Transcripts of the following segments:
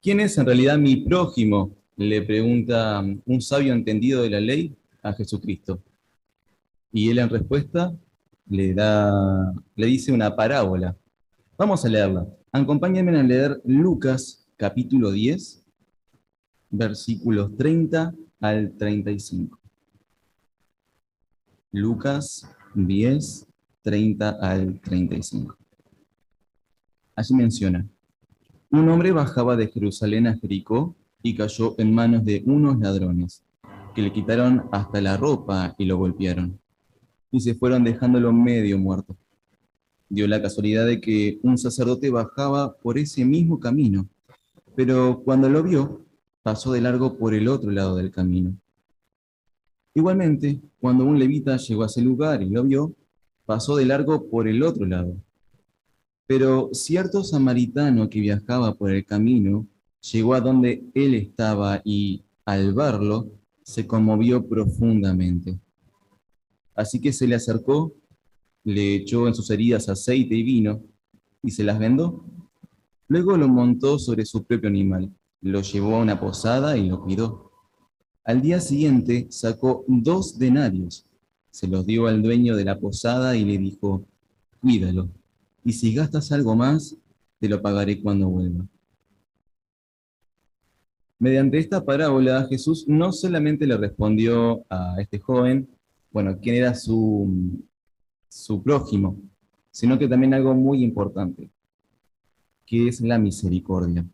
¿Quién es en realidad mi prójimo? Le pregunta un sabio entendido de la ley a Jesucristo. Y él en respuesta le, da, le dice una parábola. Vamos a leerla. Acompáñenme a leer Lucas capítulo 10, versículos 30 al 35. Lucas 10, 30 al 35. Allí menciona, un hombre bajaba de Jerusalén a Jericó y cayó en manos de unos ladrones, que le quitaron hasta la ropa y lo golpearon, y se fueron dejándolo medio muerto. Dio la casualidad de que un sacerdote bajaba por ese mismo camino, pero cuando lo vio, pasó de largo por el otro lado del camino. Igualmente, cuando un levita llegó a ese lugar y lo vio, pasó de largo por el otro lado. Pero cierto samaritano que viajaba por el camino llegó a donde él estaba y, al verlo, se conmovió profundamente. Así que se le acercó, le echó en sus heridas aceite y vino y se las vendó. Luego lo montó sobre su propio animal, lo llevó a una posada y lo cuidó. Al día siguiente sacó dos denarios, se los dio al dueño de la posada y le dijo, cuídalo y si gastas algo más, te lo pagaré cuando vuelva. Mediante esta parábola, Jesús no solamente le respondió a este joven, bueno, quién era su, su prójimo, sino que también algo muy importante, que es la misericordia.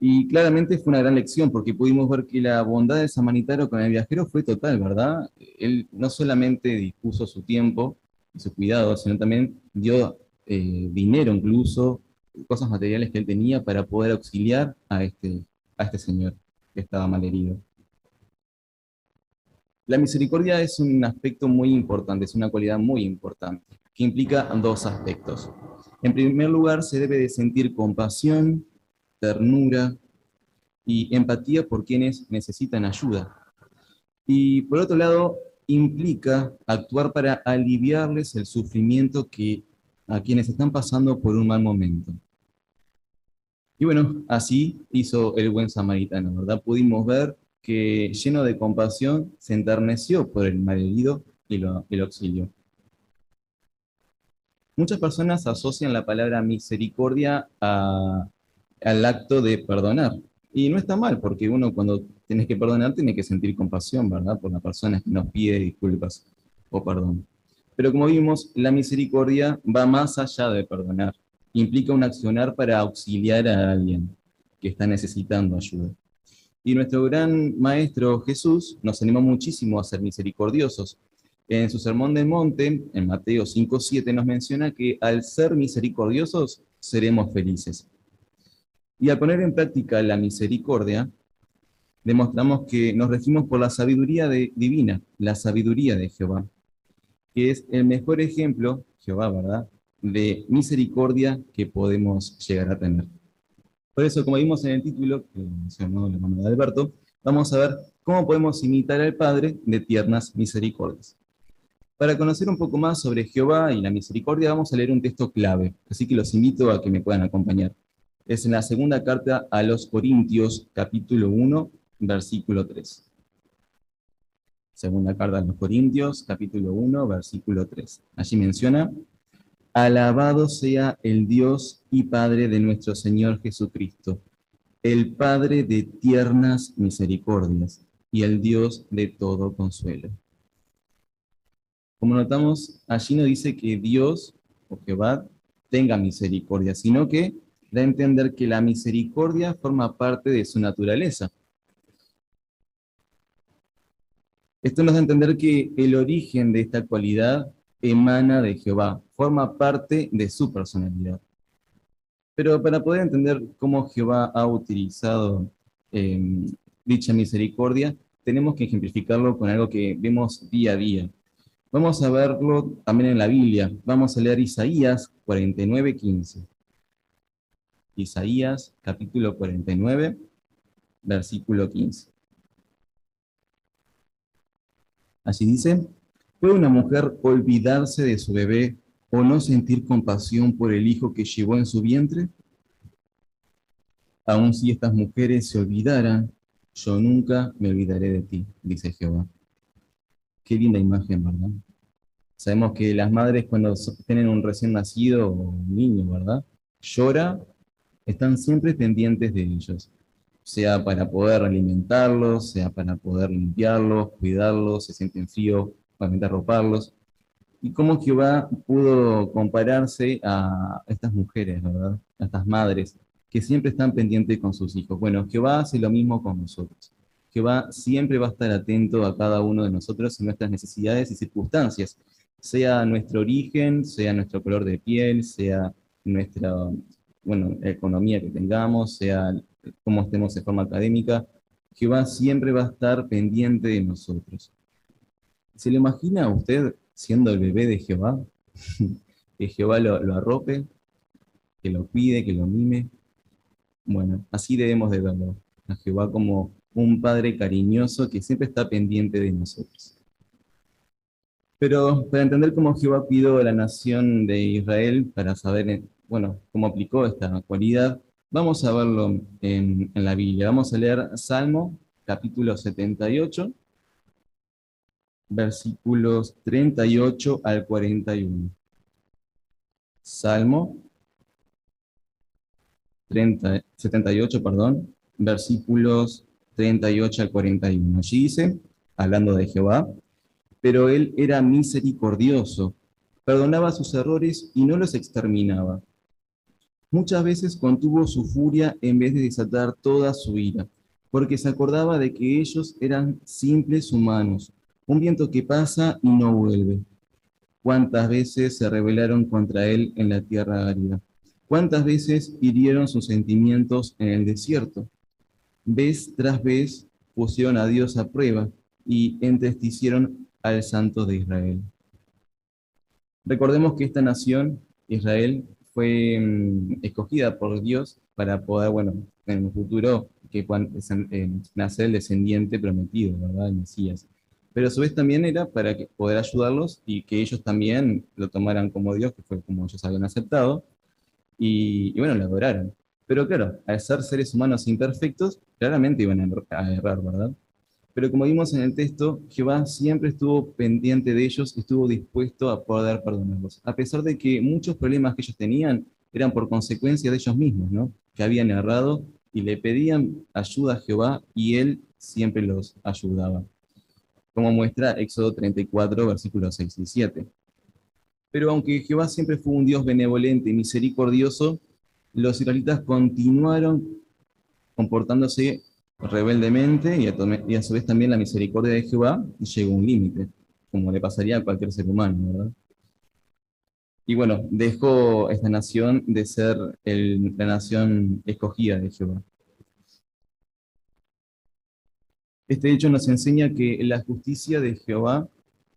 Y claramente fue una gran lección, porque pudimos ver que la bondad de Samaritano con el viajero fue total, ¿verdad? Él no solamente dispuso su tiempo y su cuidado, sino también dio eh, dinero incluso, cosas materiales que él tenía para poder auxiliar a este, a este señor que estaba mal herido. La misericordia es un aspecto muy importante, es una cualidad muy importante, que implica dos aspectos. En primer lugar, se debe de sentir compasión, ternura y empatía por quienes necesitan ayuda. Y por otro lado, implica actuar para aliviarles el sufrimiento que a quienes están pasando por un mal momento. Y bueno, así hizo el buen samaritano, ¿verdad? Pudimos ver que lleno de compasión se enterneció por el malherido y lo, y lo auxilió. Muchas personas asocian la palabra misericordia al acto de perdonar. Y no está mal, porque uno cuando tienes que perdonar tiene que sentir compasión, ¿verdad? Por la persona que nos pide disculpas o perdón. Pero como vimos, la misericordia va más allá de perdonar. Implica un accionar para auxiliar a alguien que está necesitando ayuda. Y nuestro gran maestro Jesús nos animó muchísimo a ser misericordiosos. En su sermón del monte, en Mateo 5.7, nos menciona que al ser misericordiosos seremos felices. Y al poner en práctica la misericordia, demostramos que nos regimos por la sabiduría divina, la sabiduría de Jehová que es el mejor ejemplo, Jehová, ¿verdad?, de misericordia que podemos llegar a tener. Por eso, como vimos en el título que mencionó el hermano de Alberto, vamos a ver cómo podemos imitar al Padre de tiernas misericordias. Para conocer un poco más sobre Jehová y la misericordia, vamos a leer un texto clave, así que los invito a que me puedan acompañar. Es en la segunda carta a los Corintios, capítulo 1, versículo 3. Segunda carta a los Corintios, capítulo 1, versículo 3. Allí menciona, Alabado sea el Dios y Padre de nuestro Señor Jesucristo, el Padre de tiernas misericordias y el Dios de todo consuelo. Como notamos, allí no dice que Dios o Jehová tenga misericordia, sino que da a entender que la misericordia forma parte de su naturaleza. Esto nos da a entender que el origen de esta cualidad emana de Jehová, forma parte de su personalidad. Pero para poder entender cómo Jehová ha utilizado em, dicha misericordia, tenemos que ejemplificarlo con algo que vemos día a día. Vamos a verlo también en la Biblia. Vamos a leer Isaías 49, 15. Isaías capítulo 49, versículo 15. Así dice, ¿puede una mujer olvidarse de su bebé o no sentir compasión por el hijo que llevó en su vientre? Aun si estas mujeres se olvidaran, yo nunca me olvidaré de ti, dice Jehová. Qué linda imagen, ¿verdad? Sabemos que las madres cuando tienen un recién nacido o un niño, ¿verdad? Llora, están siempre pendientes de ellos, sea para poder alimentarlos, sea para poder limpiarlos, cuidarlos, se sienten fríos, para arroparlos. Y cómo Jehová pudo compararse a estas mujeres. A estas madres que siempre están pendientes con sus hijos. Bueno, Jehová hace lo mismo con nosotros. Jehová siempre va a estar atento a cada uno de nosotros en nuestras necesidades y circunstancias, sea nuestro origen, sea nuestro color de piel, sea nuestra bueno, economía que tengamos, sea cómo estemos en forma académica, Jehová siempre va a estar pendiente de nosotros. ¿Se lo imagina usted siendo el bebé de Jehová? que Jehová lo, lo arrope, que lo cuide, que lo mime. Bueno, así debemos de verlo, a Jehová como un Padre cariñoso que siempre está pendiente de nosotros. Pero para entender cómo Jehová cuidó a la nación de Israel, para saber, bueno, cómo aplicó esta cualidad, vamos a verlo en, la Biblia. Vamos a leer Salmo, capítulo 78, versículos 38 al 41. Salmo 30, 78, perdón, versículos 38 al 41. Allí dice, hablando de Jehová, pero él era misericordioso, perdonaba sus errores y no los exterminaba. Muchas veces contuvo su furia en vez de desatar toda su ira, porque se acordaba de que ellos eran simples humanos, un viento que pasa y no vuelve. ¿Cuántas veces se rebelaron contra él en la tierra árida? ¿Cuántas veces hirieron sus sentimientos en el desierto? Vez tras vez pusieron a Dios a prueba y entristecieron al Santo de Israel. Recordemos que esta nación, Israel, fue mm, escogida por Dios para poder, bueno, en el futuro, que eh, nacer el descendiente prometido, ¿verdad? El Mesías. Pero a su vez también era para poder ayudarlos y que ellos también lo tomaran como Dios, que fue como ellos habían aceptado, y, bueno, lo adoraron. Pero claro, al ser seres humanos imperfectos, claramente iban a errar, ¿verdad? Pero como vimos en el texto, Jehová siempre estuvo pendiente de ellos estuvo dispuesto a poder perdonarlos, a pesar de que muchos problemas que ellos tenían eran por consecuencia de ellos mismos, ¿no? Que habían errado y le pedían ayuda a Jehová y él siempre los ayudaba. Como muestra Éxodo 34, versículos 6 y 7. Pero aunque Jehová siempre fue un Dios benevolente y misericordioso, los israelitas continuaron comportándose rebeldemente y a, su vez también la misericordia de Jehová llegó a un límite, como le pasaría a cualquier ser humano, ¿verdad? Y bueno, dejó esta nación de ser la nación escogida de Jehová. Este hecho nos enseña que la justicia de Jehová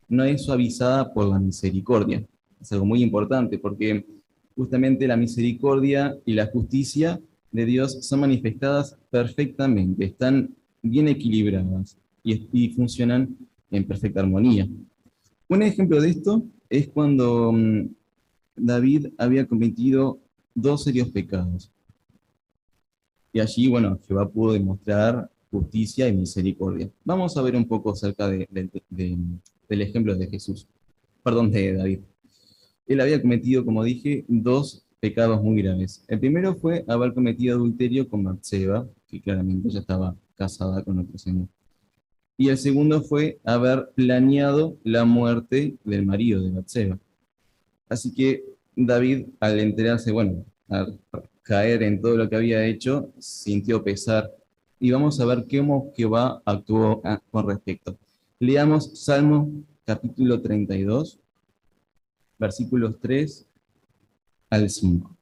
no es suavizada por la misericordia es algo muy importante porque justamente la misericordia y la justicia de Dios son manifestadas perfectamente, están bien equilibradas y, funcionan en perfecta armonía. Un ejemplo de esto es cuando mm, David había cometido dos serios pecados. Y allí, bueno, Jehová pudo demostrar justicia y misericordia. Vamos a ver un poco acerca del ejemplo de Jesús, perdón, de David él había cometido, como dije, dos pecados muy graves. El primero fue haber cometido adulterio con Batseba, que claramente ya estaba casada con otro señor. Y el segundo fue haber planeado la muerte del marido de Batseba. Así que David, al enterarse, bueno, al caer en todo lo que había hecho, sintió pesar. Y vamos a ver cómo Jehová actuó ah, con respecto. Leamos Salmo capítulo 32, versículos 3 al 5.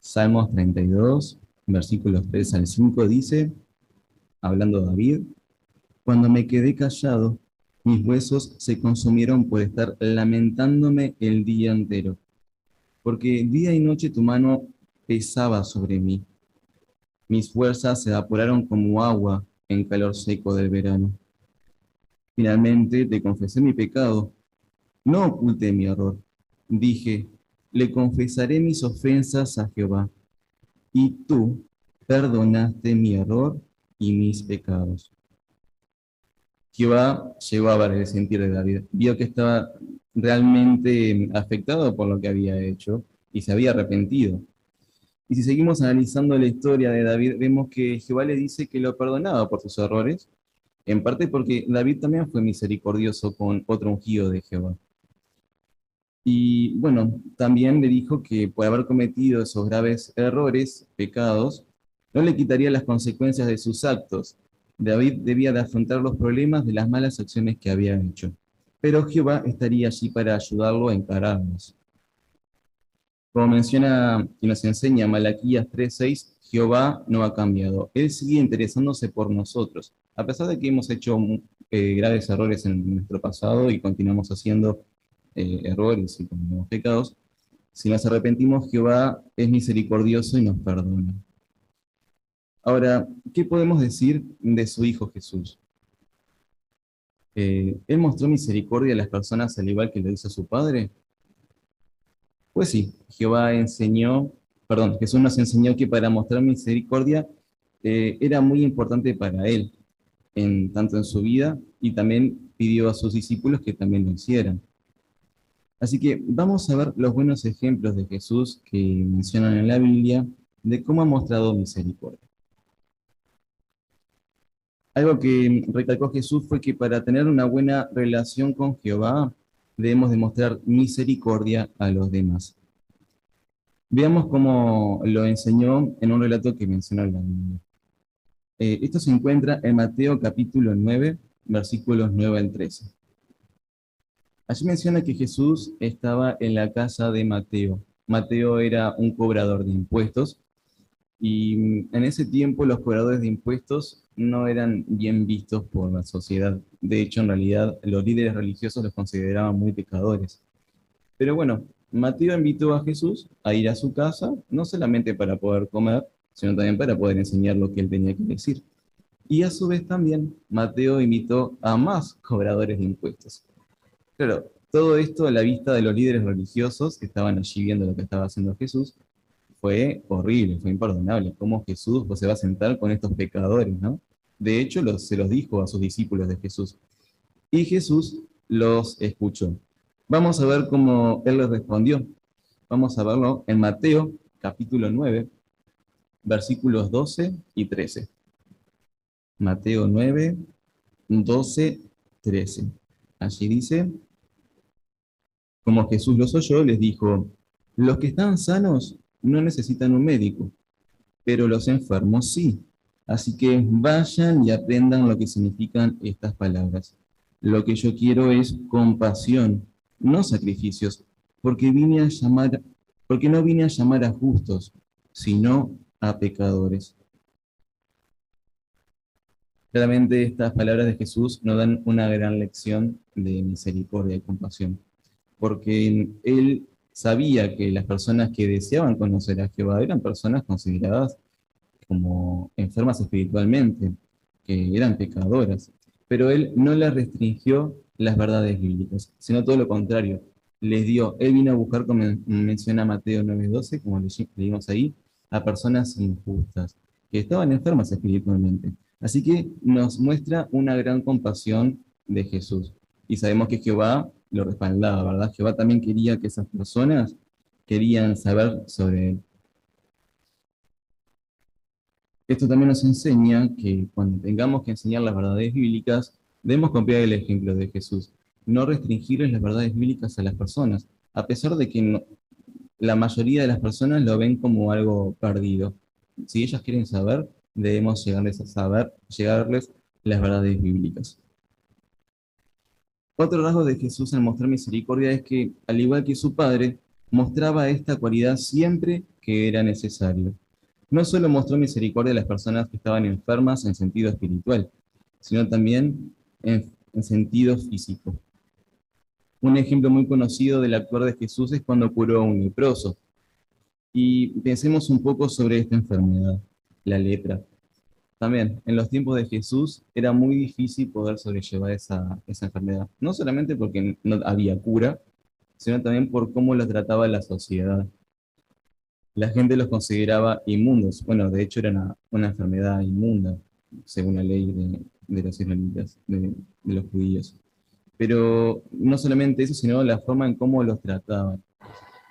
Salmos 32, versículos 3 al 5 dice, hablando David, cuando me quedé callado, mis huesos se consumieron por estar lamentándome el día entero, porque día y noche tu mano pesaba sobre mí. Mis fuerzas se evaporaron como agua en calor seco del verano. Finalmente te confesé mi pecado no oculté mi error. Dije, le confesaré mis ofensas a Jehová. Y tú perdonaste mi error y mis pecados. Jehová llegó a ver el sentir de David, vio que estaba realmente afectado por lo que había hecho y se había arrepentido. Y si seguimos analizando la historia de David, vemos que Jehová le dice que lo perdonaba por sus errores, en parte porque David también fue misericordioso con otro ungido de Jehová. Y bueno, también le dijo que por haber cometido esos graves errores, pecados, no le quitaría las consecuencias de sus actos. David debía de afrontar los problemas de las malas acciones que había hecho. Pero Jehová estaría allí para ayudarlo a encararlos. Como menciona y nos enseña Malaquías 3.6, Jehová no ha cambiado. Él sigue interesándose por nosotros. A pesar de que hemos hecho eh, graves errores en nuestro pasado y continuamos haciendo eh, errores y cometemos pecados, si nos arrepentimos, Jehová es misericordioso y nos perdona. Ahora, ¿qué podemos decir de su Hijo Jesús? Eh, ¿Él mostró misericordia a las personas al igual que lo hizo su Padre? Pues sí, Jehová enseñó, perdón, Jesús nos enseñó que para mostrar misericordia eh, era muy importante para Él, tanto en su vida, y también pidió a sus discípulos que también lo hicieran. Así que vamos a ver los buenos ejemplos de Jesús que mencionan en la Biblia de cómo ha mostrado misericordia. Algo que recalcó Jesús fue que para tener una buena relación con Jehová debemos demostrar misericordia a los demás. Veamos cómo lo enseñó en un relato que menciona la Biblia. Eh, esto se encuentra en Mateo capítulo 9, versículos 9 al 13. Allí menciona que Jesús estaba en la casa de Mateo. Mateo era un cobrador de impuestos y en ese tiempo los cobradores de impuestos no eran bien vistos por la sociedad. De hecho, en realidad, los líderes religiosos los consideraban muy pecadores. Pero bueno, Mateo invitó a Jesús a ir a su casa, no solamente para poder comer, sino también para poder enseñar lo que él tenía que decir. Y a su vez también, Mateo invitó a más cobradores de impuestos. Claro, todo esto a la vista de los líderes religiosos que estaban allí viendo lo que estaba haciendo Jesús, fue horrible, fue imperdonable. ¿Cómo Jesús pues, se va a sentar con estos pecadores, no? De hecho, se los dijo a sus discípulos de Jesús. Y Jesús los escuchó. Vamos a ver cómo él les respondió. Vamos a verlo en Mateo capítulo 9, versículos 12 y 13. Mateo 9, 12, 13. Allí dice, como Jesús los oyó, les dijo, los que están sanos no necesitan un médico, pero los enfermos sí. Así que vayan y aprendan lo que significan estas palabras. Lo que yo quiero es compasión, no sacrificios, porque vine a llamar, porque no vine a llamar a justos, sino a pecadores. Claramente estas palabras de Jesús nos dan una gran lección de misericordia y compasión, porque Él sabía que las personas que deseaban conocer a Jehová eran personas consideradas como enfermas espiritualmente, que eran pecadoras, pero Él no les restringió las verdades bíblicas, sino todo lo contrario, les dio, Él vino a buscar, como menciona Mateo 9:12, como leímos ahí, a personas injustas, que estaban enfermas espiritualmente. Así que nos muestra una gran compasión de Jesús. Y sabemos que Jehová lo respaldaba, ¿verdad? Jehová también quería que esas personas querían saber sobre él. Esto también nos enseña que cuando tengamos que enseñar las verdades bíblicas, debemos copiar el ejemplo de Jesús. No restringirles las verdades bíblicas a las personas, a pesar de que la mayoría de las personas lo ven como algo perdido. Si ellas quieren saber, debemos llegarles a saber, llegarles las verdades bíblicas. Otro rasgo de Jesús en mostrar misericordia es que, al igual que su Padre, mostraba esta cualidad siempre que era necesario. No solo mostró misericordia a las personas que estaban enfermas en sentido espiritual, sino también en, en sentido físico. Un ejemplo muy conocido del actuar de Jesús es cuando curó a un leproso. Y pensemos un poco sobre esta enfermedad la lepra. También, en los tiempos de Jesús era muy difícil poder sobrellevar esa, esa enfermedad. No solamente porque no había cura, sino también por cómo lo trataba la sociedad. la gente los consideraba inmundos. Bueno, de hecho era una, enfermedad inmunda, según la ley de, los israelitas, de, los judíos. Pero no solamente eso, sino la forma en cómo los trataban.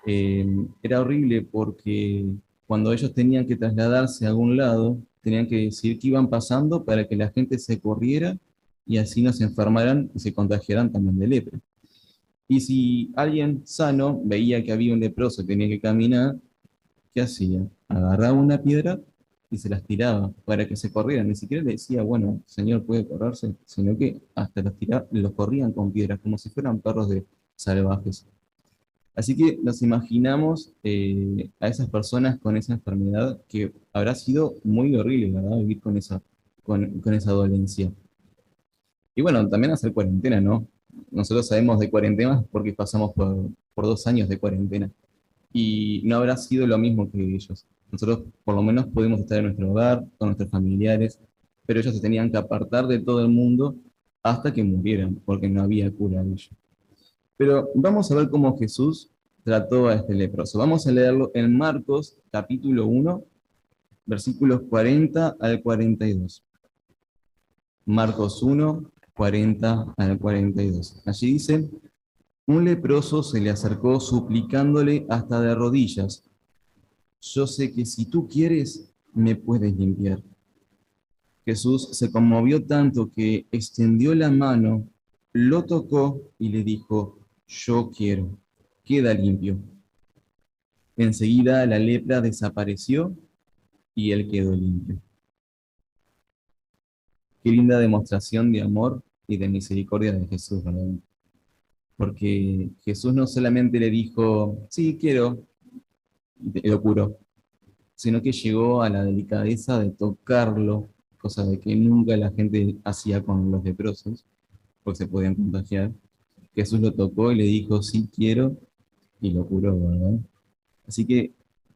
Eh, era horrible porque cuando ellos tenían que trasladarse a algún lado, tenían que decir qué iban pasando para que la gente se corriera y así no se enfermaran y se contagiaran también de lepra. Y si alguien sano veía que había un leproso que tenía que caminar, ¿qué hacía? Agarraba una piedra y se las tiraba para que se corrieran. Ni siquiera le decía, bueno, señor, puede correrse, sino que hasta los, tiraba, los corrían con piedras, como si fueran perros de salvajes. Así que nos imaginamos eh, a esas personas con esa enfermedad que habrá sido muy horrible, ¿verdad? Vivir con esa, con, con esa dolencia. Y bueno, también hacer cuarentena, ¿no? Nosotros sabemos de cuarentena porque pasamos por, por dos años de cuarentena. Y no habrá sido lo mismo que ellos. Nosotros por lo menos pudimos estar en nuestro hogar, con nuestros familiares, pero ellos se tenían que apartar de todo el mundo hasta que murieran, porque no había cura de ellos. Pero vamos a ver cómo Jesús trató a este leproso. Vamos a leerlo en Marcos capítulo 1, versículos 40 al 42. Marcos 1, 40 al 42. Allí dice, un leproso se le acercó suplicándole hasta de rodillas, yo sé que si tú quieres, me puedes limpiar. Jesús se conmovió tanto que extendió la mano, lo tocó y le dijo, yo quiero, queda limpio. Enseguida la lepra desapareció y él quedó limpio. Qué linda demostración de amor y de misericordia de Jesús, ¿verdad? Porque Jesús no solamente le dijo, sí, quiero, y lo curó, sino que llegó a la delicadeza de tocarlo, cosa de que nunca la gente hacía con los leprosos, porque se podían contagiar. Jesús lo tocó y le dijo, sí quiero, y lo curó, ¿verdad? Así que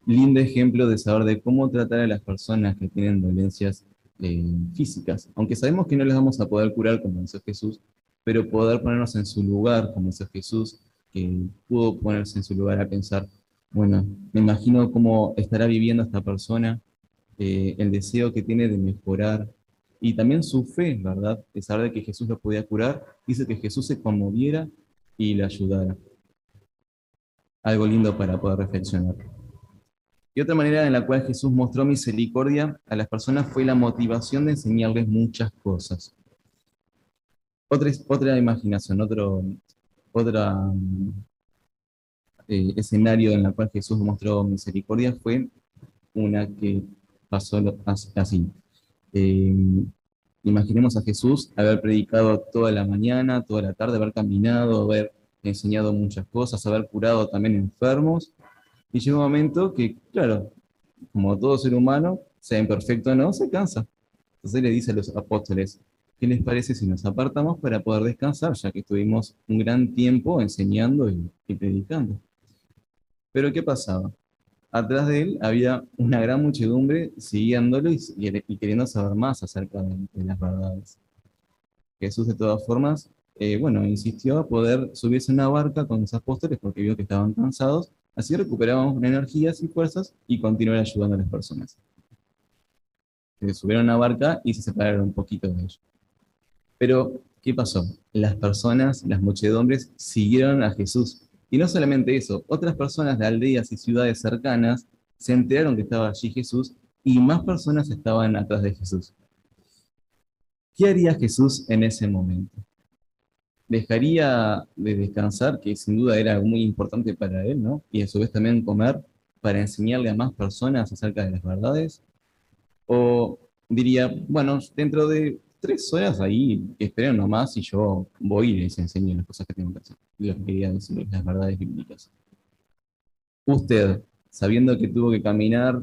lindo ejemplo de saber de cómo tratar a las personas que tienen dolencias eh, físicas, aunque sabemos que no les vamos a poder curar como dice Jesús, pero poder ponernos en su lugar, como dice Jesús, que pudo ponerse en su lugar a pensar, bueno, me imagino cómo estará viviendo esta persona, eh, el deseo que tiene de mejorar, y también su fe, ¿verdad? De saber que Jesús lo podía curar, dice que Jesús se conmoviera y le ayudara. Algo lindo para poder reflexionar. Y otra manera en la cual Jesús mostró misericordia a las personas fue la motivación de enseñarles muchas cosas. Otra, otra imaginación, otro eh, escenario en la cual Jesús mostró misericordia fue una que pasó así. Eh, imaginemos a Jesús haber predicado toda la mañana, toda la tarde, haber caminado, haber enseñado muchas cosas, haber curado también enfermos, y llega un momento que, claro, como todo ser humano, sea imperfecto o no, se cansa. Entonces le dice a los apóstoles, ¿qué les parece si nos apartamos para poder descansar, ya que estuvimos un gran tiempo enseñando y, predicando? Pero ¿qué pasaba? Atrás de él había una gran muchedumbre siguiéndolo y, queriendo saber más acerca de, las verdades. Jesús, de todas formas, eh, bueno, insistió a poder subirse a una barca con los apóstoles porque vio que estaban cansados Así recuperamos energías y fuerzas y continuar ayudando a las personas. Se subieron a una barca y se separaron un poquito de ellos. Pero, ¿qué pasó? Las personas, las muchedumbres, siguieron a Jesús. Y no solamente eso, otras personas de aldeas y ciudades cercanas se enteraron que estaba allí Jesús y más personas estaban atrás de Jesús. ¿Qué haría Jesús en ese momento? dejaría de descansar, que sin duda era muy importante para él, ¿no? Y a su vez también comer para enseñarle a más personas acerca de las verdades. O diría, bueno, dentro de tres horas ahí, esperen nomás y yo voy y les enseño las cosas que tengo que hacer, lo quería decir, las verdades bíblicas. Usted, sabiendo que tuvo que caminar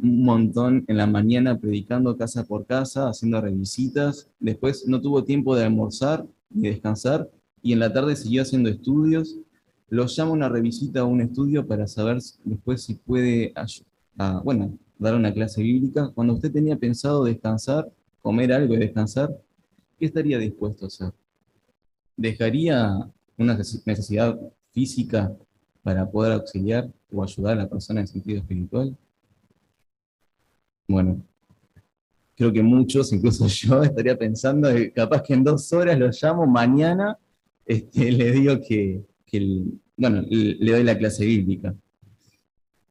un montón en la mañana predicando casa por casa, haciendo revisitas, después no tuvo tiempo de almorzar ni descansar, y en la tarde siguió haciendo estudios. Los llama una revisita a un estudio para saber después si puede, bueno, dar una clase bíblica. Cuando usted tenía pensado descansar, comer algo y descansar, ¿qué estaría dispuesto a hacer? ¿Dejaría una necesidad física para poder auxiliar o ayudar a la persona en sentido espiritual? Bueno, creo que muchos, incluso yo, estaría pensando que capaz que en dos horas lo llamo, mañana este, le digo que, bueno, le doy la clase bíblica.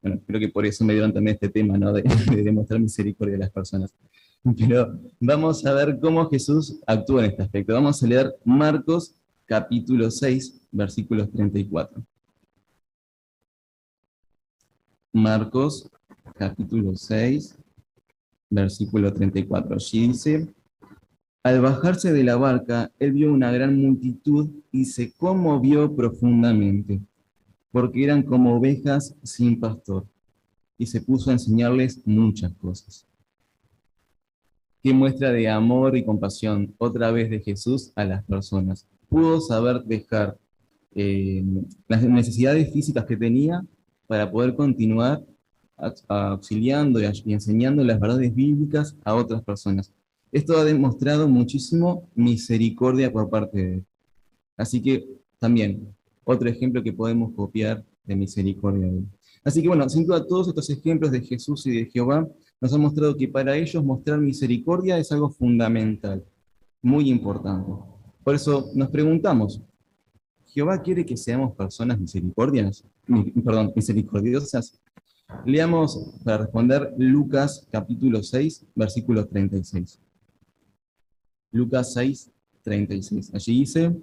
Bueno, creo que por eso me dieron también este tema, ¿no? De demostrar misericordia a las personas. Pero vamos a ver cómo Jesús actúa en este aspecto. Vamos a leer Marcos capítulo 6, versículos 34. Marcos capítulo 6, versículo 34. Allí dice, al bajarse de la barca, él vio una gran multitud y se conmovió profundamente, porque eran como ovejas sin pastor, y se puso a enseñarles muchas cosas. Qué muestra de amor y compasión otra vez de Jesús a las personas. Pudo saber dejar eh, las necesidades físicas que tenía para poder continuar auxiliando y enseñando las verdades bíblicas a otras personas. Esto ha demostrado muchísimo misericordia por parte de él. Así que también, otro ejemplo que podemos copiar de misericordia de él. Así que bueno, sin duda todos estos ejemplos de Jesús y de Jehová nos han mostrado que para ellos mostrar misericordia es algo fundamental, muy importante. Por eso nos preguntamos, ¿Jehová quiere que seamos personas misericordias? Perdón, misericordiosas. Leamos para responder Lucas capítulo 6, versículo 36. Lucas 6, 36. Allí dice,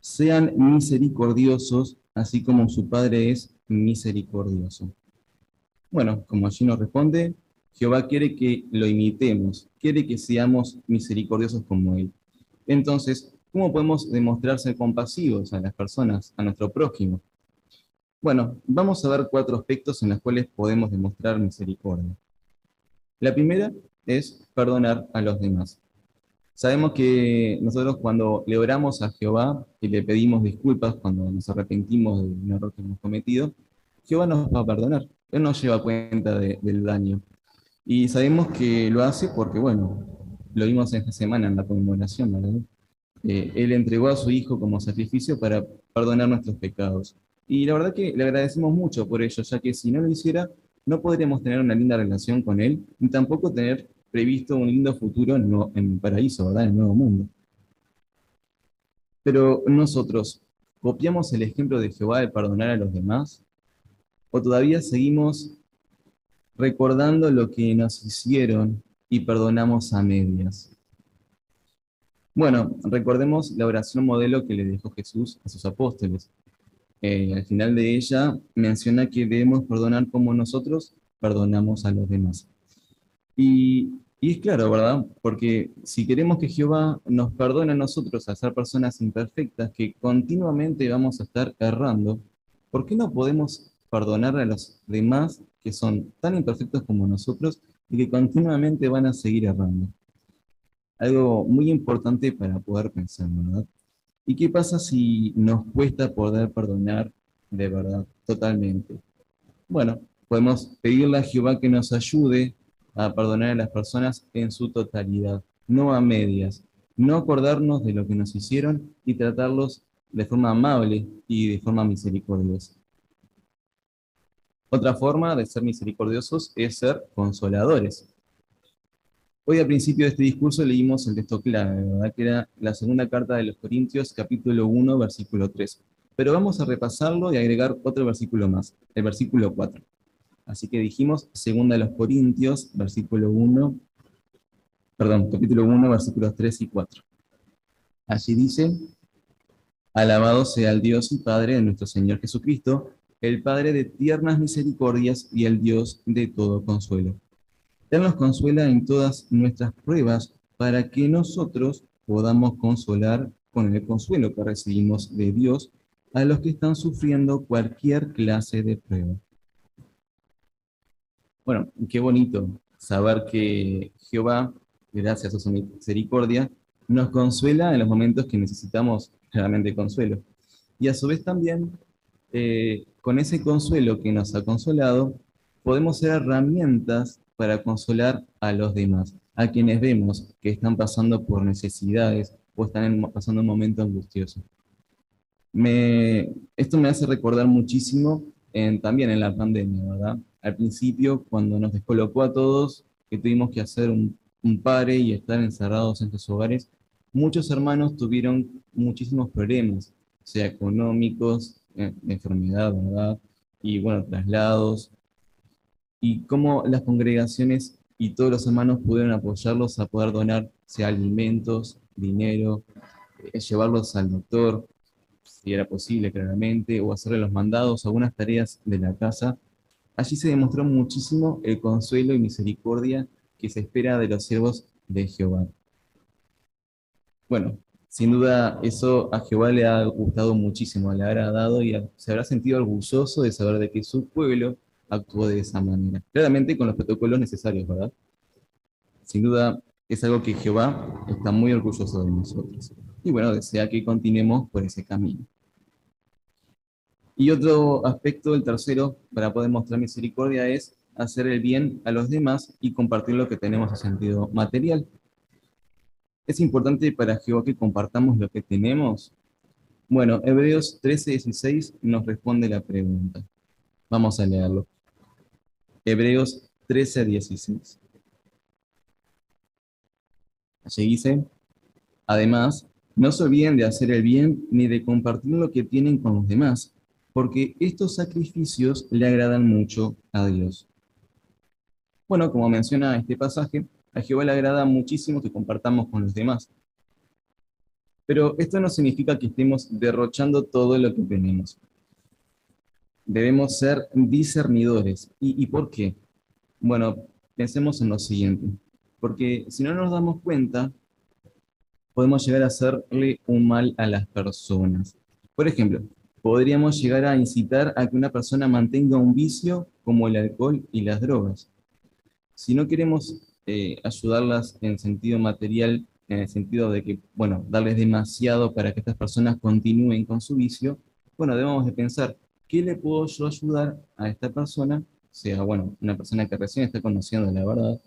sean misericordiosos, así como su Padre es misericordioso. Bueno, como allí nos responde, Jehová quiere que lo imitemos, quiere que seamos misericordiosos como Él. Entonces, ¿cómo podemos demostrar ser compasivos a las personas, a nuestro prójimo? Bueno, vamos a ver cuatro aspectos en los cuales podemos demostrar misericordia. La primera es perdonar a los demás. Sabemos que nosotros cuando le oramos a Jehová y le pedimos disculpas cuando nos arrepentimos de un error que hemos cometido, Jehová nos va a perdonar. Él nos lleva cuenta del daño. Y sabemos que lo hace porque, bueno, lo vimos esta semana en la conmemoración, ¿verdad? Eh, él entregó a su Hijo como sacrificio para perdonar nuestros pecados. Y la verdad que le agradecemos mucho por ello, ya que si no lo hiciera, no podríamos tener una linda relación con Él, ni tampoco tener previsto un lindo futuro en, en el paraíso, ¿verdad? En el nuevo mundo. Pero nosotros, ¿copiamos el ejemplo de Jehová de perdonar a los demás? ¿O todavía seguimos recordando lo que nos hicieron y perdonamos a medias. Bueno, recordemos la oración modelo que le dejó Jesús a sus apóstoles. Eh, al final de ella menciona que debemos perdonar como nosotros perdonamos a los demás. Y, y es claro, ¿verdad? Porque si queremos que Jehová nos perdone a nosotros a ser personas imperfectas, que continuamente vamos a estar errando, ¿por qué no podemos perdonar a los demás que son tan imperfectos como nosotros y que continuamente van a seguir errando. Algo muy importante para poder pensar, ¿verdad? ¿Y qué pasa si nos cuesta poder perdonar de verdad, totalmente? Bueno, podemos pedirle a Jehová que nos ayude a perdonar a las personas en su totalidad, no a medias, no acordarnos de lo que nos hicieron y tratarlos de forma amable y de forma misericordiosa. Otra forma de ser misericordiosos es ser consoladores. Hoy al principio de este discurso leímos el texto clave, ¿verdad? que era la segunda carta de los Corintios, capítulo 1, versículo 3. Pero vamos a repasarlo y agregar otro versículo más, el versículo 4. Así que dijimos, segunda de los Corintios, versículo 1, perdón, capítulo 1, versículos 3 y 4. Allí dice, alabado sea el Dios y Padre de nuestro Señor Jesucristo, el Padre de tiernas misericordias y el Dios de todo consuelo. Él nos consuela en todas nuestras pruebas para que nosotros podamos consolar con el consuelo que recibimos de Dios a los que están sufriendo cualquier clase de prueba. Bueno, qué bonito saber que Jehová, gracias a su misericordia, nos consuela en los momentos que necesitamos realmente consuelo. Y a su vez también eh, con ese consuelo que nos ha consolado, podemos ser herramientas para consolar a los demás, a quienes vemos que están pasando por necesidades o están pasando un momento angustioso. Esto me hace recordar muchísimo también en la pandemia, ¿verdad? Al principio, cuando nos descolocó a todos, que tuvimos que hacer un, un pare y estar encerrados en sus hogares, muchos hermanos tuvieron muchísimos problemas, sea económicos, eh, enfermedad, ¿verdad? Y bueno, traslados. Y cómo las congregaciones y todos los hermanos pudieron apoyarlos a poder donar, sea alimentos, dinero, eh, llevarlos al doctor, si era posible claramente, o hacerle los mandados, algunas tareas de la casa. Allí se demostró muchísimo el consuelo y misericordia que se espera de los siervos de Jehová. Bueno, sin duda eso a Jehová le ha gustado muchísimo, le ha agradado y se habrá sentido orgulloso de saber de que su pueblo actuó de esa manera. Claramente con los protocolos necesarios, ¿verdad? Sin duda es algo que Jehová está muy orgulloso de nosotros. Y bueno, desea que continuemos por ese camino. Y otro aspecto, el tercero, para poder mostrar misericordia es hacer el bien a los demás y compartir lo que tenemos en sentido material. ¿Es importante para Jehová que compartamos lo que tenemos? Bueno, Hebreos 13:16 nos responde la pregunta. Vamos a leerlo. Hebreos 13:16. Allí dice, además, no se olviden de hacer el bien ni de compartir lo que tienen con los demás, porque estos sacrificios le agradan mucho a Dios. Bueno, como menciona este pasaje, a Jehová le agrada muchísimo que compartamos con los demás. Pero esto no significa que estemos derrochando todo lo que tenemos. Debemos ser discernidores. ¿Y, ¿Y por qué? Bueno, pensemos en lo siguiente porque si no nos damos cuenta, podemos llegar a hacerle un mal a las personas. Por ejemplo, podríamos llegar a incitar a que una persona mantenga un vicio como el alcohol y las drogas. Si no queremos eh, ayudarlas en sentido material, en el sentido de que, bueno, darles demasiado para que estas personas continúen con su vicio, bueno, debemos de pensar, ¿qué le puedo yo ayudar a esta persona? Sea, bueno, una persona que recién está conociendo la verdad,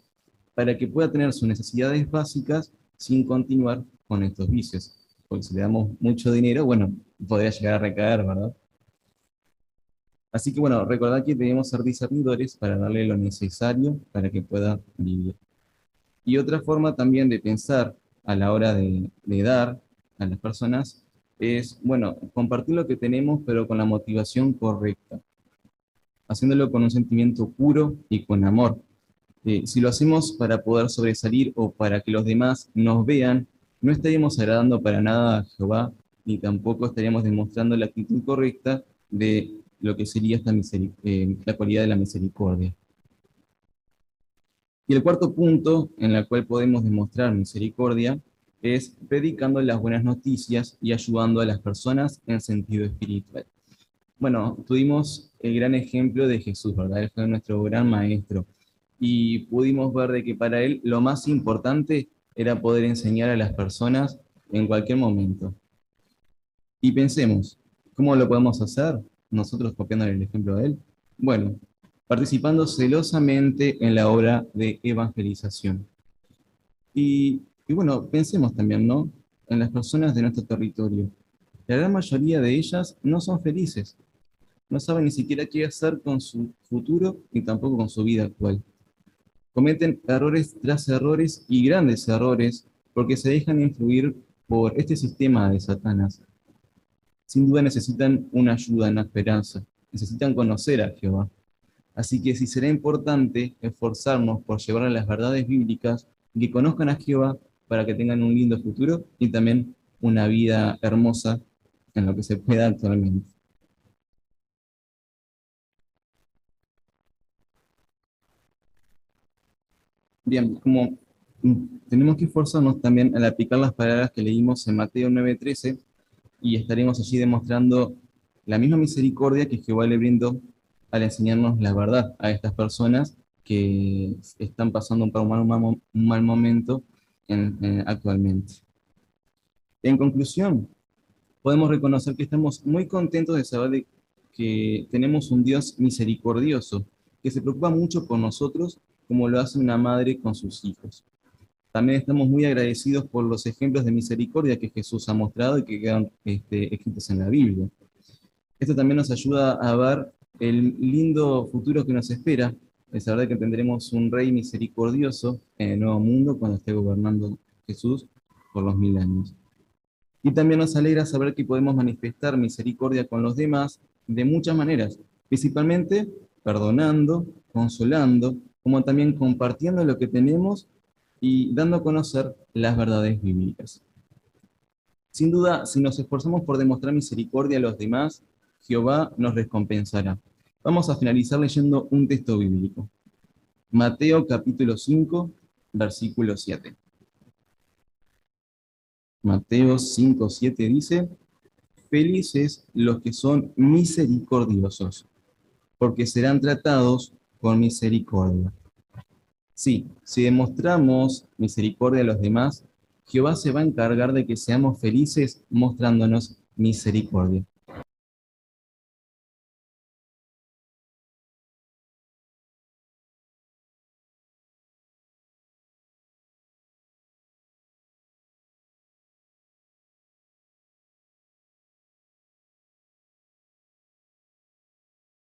para que pueda tener sus necesidades básicas sin continuar con estos vicios. Porque si le damos mucho dinero, bueno, podría llegar a recaer, ¿verdad? Así que bueno, recordad que debemos ser discernidores para darle lo necesario para que pueda vivir. Y otra forma también de pensar a la hora de, dar a las personas es, bueno, compartir lo que tenemos, pero con la motivación correcta, haciéndolo con un sentimiento puro y con amor, eh, si lo hacemos para poder sobresalir o para que los demás nos vean, no estaríamos agradando para nada a Jehová, ni tampoco estaríamos demostrando la actitud correcta de lo que sería eh, la cualidad de la misericordia. Y el cuarto punto en el cual podemos demostrar misericordia es predicando las buenas noticias y ayudando a las personas en sentido espiritual. Bueno, tuvimos el gran ejemplo de Jesús, ¿verdad? Él fue nuestro gran maestro y pudimos ver de que para él lo más importante era poder enseñar a las personas en cualquier momento. Y pensemos, ¿cómo lo podemos hacer? Nosotros copiando el ejemplo de él. Bueno, participando celosamente en la obra de evangelización. Y, bueno, pensemos también, ¿no? En las personas de nuestro territorio. La gran mayoría de ellas no son felices. No saben ni siquiera qué hacer con su futuro ni tampoco con su vida actual cometen errores tras errores y grandes errores porque se dejan influir por este sistema de Satanás. Sin duda necesitan una ayuda, una esperanza, necesitan conocer a Jehová. Así que si será importante esforzarnos por llevar a las verdades bíblicas y que conozcan a Jehová para que tengan un lindo futuro y también una vida hermosa en lo que se pueda actualmente. Bien, como tenemos que esforzarnos también al aplicar las palabras que leímos en Mateo 9:13 y estaremos allí demostrando la misma misericordia que Jehová le brindó al enseñarnos la verdad a estas personas que están pasando por un mal, un mal momento actualmente. En conclusión, podemos reconocer que estamos muy contentos de saber que tenemos un Dios misericordioso, que se preocupa mucho por nosotros como lo hace una madre con sus hijos. También estamos muy agradecidos por los ejemplos de misericordia que Jesús ha mostrado y que quedan este, escritos en la Biblia. Esto también nos ayuda a ver el lindo futuro que nos espera, es saber que tendremos un rey misericordioso en el nuevo mundo cuando esté gobernando Jesús por los mil años. Y también nos alegra saber que podemos manifestar misericordia con los demás de muchas maneras, principalmente perdonando, consolando, como también compartiendo lo que tenemos y dando a conocer las verdades bíblicas. Sin duda, si nos esforzamos por demostrar misericordia a los demás, Jehová nos recompensará. Vamos a finalizar leyendo un texto bíblico. Mateo capítulo 5, versículo 7. Mateo 5, 7 dice, Felices los que son misericordiosos, porque serán tratados con misericordia. Sí, si demostramos misericordia a los demás, Jehová se va a encargar de que seamos felices mostrándonos misericordia.